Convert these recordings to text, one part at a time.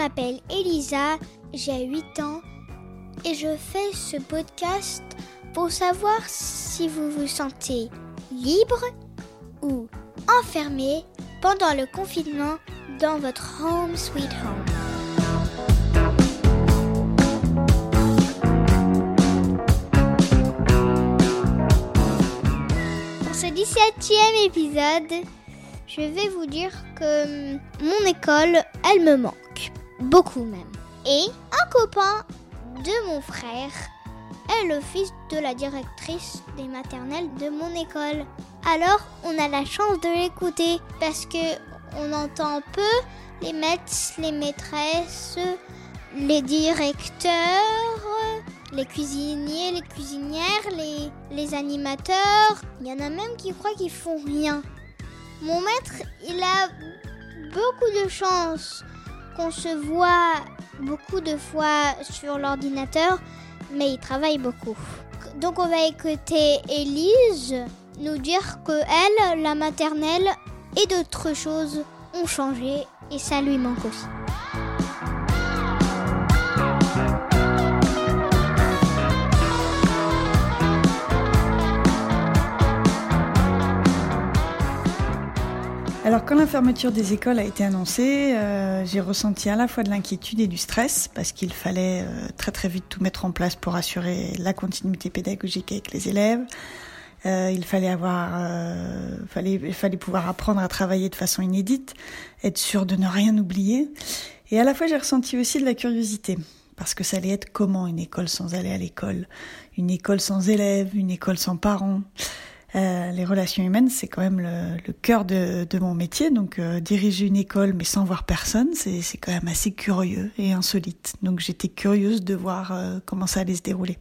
m'appelle Elisa, j'ai 8 ans et je fais ce podcast pour savoir si vous vous sentez libre ou enfermé pendant le confinement dans votre home sweet home. Pour ce 17e épisode, je vais vous dire que mon école, elle me manque. Beaucoup même. Et un copain de mon frère est le fils de la directrice des maternelles de mon école. Alors, on a la chance de l'écouter parce que on entend peu les maîtres, les maîtresses, les directeurs, les cuisiniers, les cuisinières, les, les animateurs. Il y en a même qui croient qu'ils font rien. Mon maître, il a beaucoup de chance qu'on se voit beaucoup de fois sur l'ordinateur, mais il travaille beaucoup. Donc on va écouter Élise nous dire que elle, la maternelle et d'autres choses ont changé et ça lui manque aussi. Alors quand la fermeture des écoles a été annoncée, euh, j'ai ressenti à la fois de l'inquiétude et du stress parce qu'il fallait euh, très très vite tout mettre en place pour assurer la continuité pédagogique avec les élèves. Euh, il fallait avoir, fallait, fallait pouvoir apprendre à travailler de façon inédite, être sûr de ne rien oublier. Et à la fois j'ai ressenti aussi de la curiosité parce que ça allait être comment une école sans aller à l'école, une école sans élèves, une école sans parents? Euh, les relations humaines, c'est quand même le, le cœur de, mon métier. Donc, euh, diriger une école mais sans voir personne, c'est quand même assez curieux et insolite. Donc, j'étais curieuse de voir euh, comment ça allait se dérouler.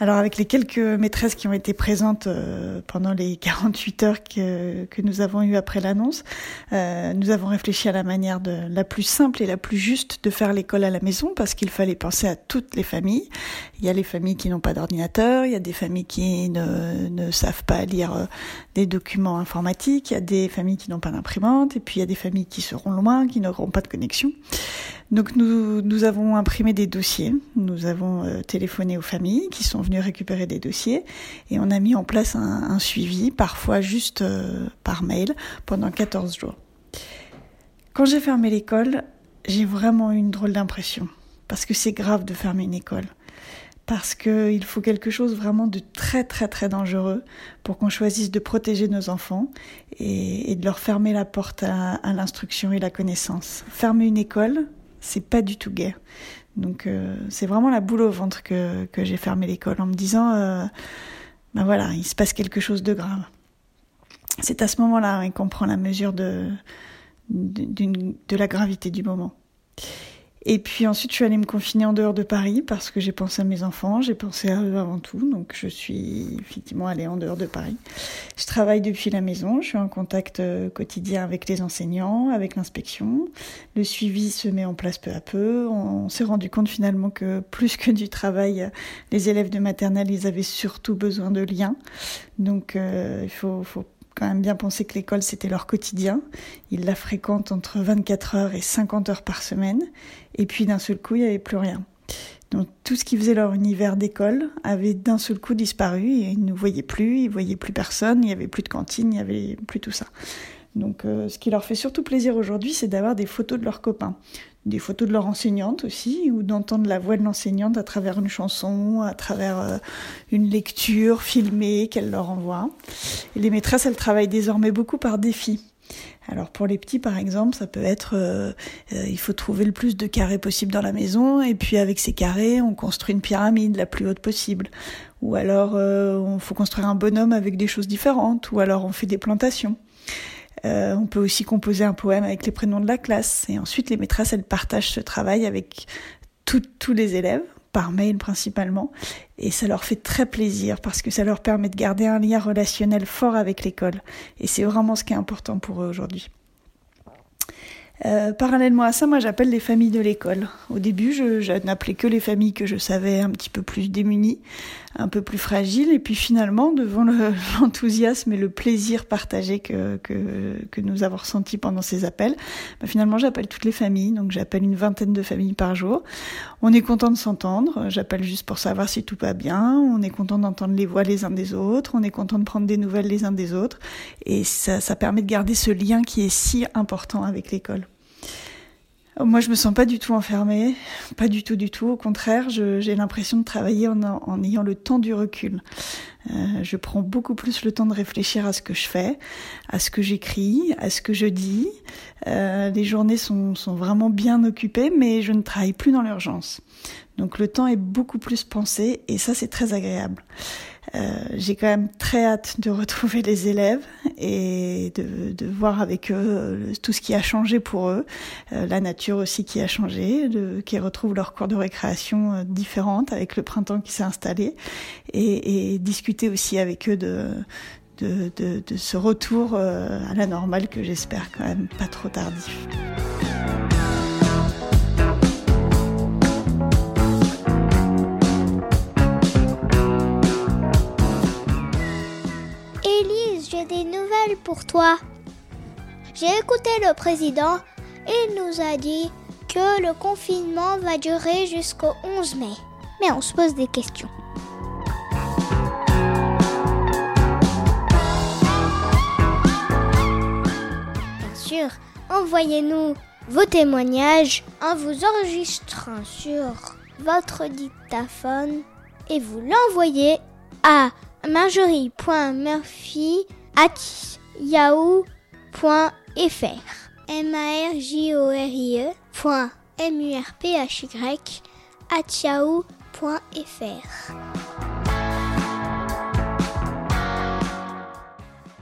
Alors avec les quelques maîtresses qui ont été présentes euh, pendant les 48 heures que, que nous avons eues après l'annonce, euh, nous avons réfléchi à la manière la plus simple et la plus juste de faire l'école à la maison parce qu'il fallait penser à toutes les familles. Il y a les familles qui n'ont pas d'ordinateur, il y a des familles qui ne, ne savent pas lire euh, des documents informatiques, il y a des familles qui n'ont pas d'imprimante et puis il y a des familles qui seront loin, qui n'auront pas de connexion. Donc nous, nous avons imprimé des dossiers, nous avons euh, téléphoné aux familles qui sont venues récupérer des dossiers et on a mis en place un, suivi, parfois juste euh, par mail, pendant 14 jours. Quand j'ai fermé l'école, j'ai vraiment eu une drôle d'impression, parce que c'est grave de fermer une école parce qu'il faut quelque chose vraiment de très très très dangereux pour qu'on choisisse de protéger nos enfants et, de leur fermer la porte à l'instruction et la connaissance. Fermer une école, c'est pas du tout gai. Donc euh, c'est vraiment la boule au ventre que, j'ai fermé l'école en me disant, euh, ben voilà, il se passe quelque chose de grave. C'est à ce moment-là qu'on prend la mesure de la gravité du moment. Et puis ensuite, je suis allée me confiner en dehors de Paris parce que j'ai pensé à mes enfants, j'ai pensé à eux avant tout. Donc je suis effectivement allée en dehors de Paris. Je travaille depuis la maison, je suis en contact euh, quotidien avec les enseignants, avec l'inspection. Le suivi se met en place peu à peu. On, s'est rendu compte finalement que plus que du travail, les élèves de maternelle, ils avaient surtout besoin de liens. Donc euh, il faut, faut quand même bien penser que l'école, c'était leur quotidien. Ils la fréquentent entre 24 heures et 50 heures par semaine. Et puis d'un seul coup, il n'y avait plus rien. Donc tout ce qui faisait leur univers d'école avait d'un seul coup disparu et ils ne voyaient plus, ils ne voyaient plus personne, il n'y avait plus de cantine, il n'y avait plus tout ça. Donc euh, ce qui leur fait surtout plaisir aujourd'hui, c'est d'avoir des photos de leurs copains, des photos de leur enseignante aussi, ou d'entendre la voix de l'enseignante à travers une chanson, à travers euh, une lecture filmée qu'elle leur envoie. Les maîtresses, elles travaillent désormais beaucoup par défi. Alors pour les petits par exemple, ça peut être euh, il faut trouver le plus de carrés possible dans la maison et puis avec ces carrés, on construit une pyramide la plus haute possible. Ou alors on faut construire un bonhomme avec des choses différentes ou alors on fait des plantations. Euh, on peut aussi composer un poème avec les prénoms de la classe. Et ensuite, les maîtresses, elles partagent ce travail avec tous les élèves, par mail principalement. Et ça leur fait très plaisir parce que ça leur permet de garder un lien relationnel fort avec l'école. Et c'est vraiment ce qui est important pour eux aujourd'hui. Euh, parallèlement à ça, moi j'appelle les familles de l'école. Au début, je, je n'appelais que les familles que je savais un petit peu plus démunies, un peu plus fragiles, et puis finalement, devant l'enthousiasme et le plaisir partagé que, que, que, nous avons ressenti pendant ces appels, bah finalement j'appelle toutes les familles, donc j'appelle une vingtaine de familles par jour. On est content de s'entendre, j'appelle juste pour savoir si tout va bien, on est content d'entendre les voix les uns des autres, on est content de prendre des nouvelles les uns des autres, et ça, ça permet de garder ce lien qui est si important avec l'école. Moi, je me sens pas du tout enfermée, pas du tout, du tout. Au contraire, j'ai l'impression de travailler en, ayant le temps du recul. Euh, je prends beaucoup plus le temps de réfléchir à ce que je fais, à ce que j'écris, à ce que je dis. Euh, les journées sont, sont vraiment bien occupées, mais je ne travaille plus dans l'urgence. Donc le temps est beaucoup plus pensé et ça c'est très agréable. Euh, j'ai quand même très hâte de retrouver les élèves et de, de voir avec eux euh, tout ce qui a changé pour eux, euh, la nature aussi qui a changé, de, qui retrouvent leur cours de récréation différente avec le printemps qui s'est installé et, et, discuter aussi avec eux de, de, de, de ce retour à la normale que j'espère quand même pas trop tardif. Des nouvelles pour toi. J'ai écouté le président il nous a dit que le confinement va durer jusqu'au 11 mai. Mais on se pose des questions. Bien sûr, envoyez-nous vos témoignages en vous enregistrant sur votre dictaphone et vous l'envoyez à marjorie.murphy yahoo.fr. m a r j o r i e m u r p h y at yahoo.fr.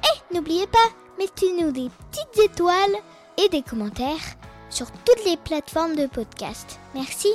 Et n'oubliez pas, mettez-nous des petites étoiles et des commentaires sur toutes les plateformes de podcast. Merci.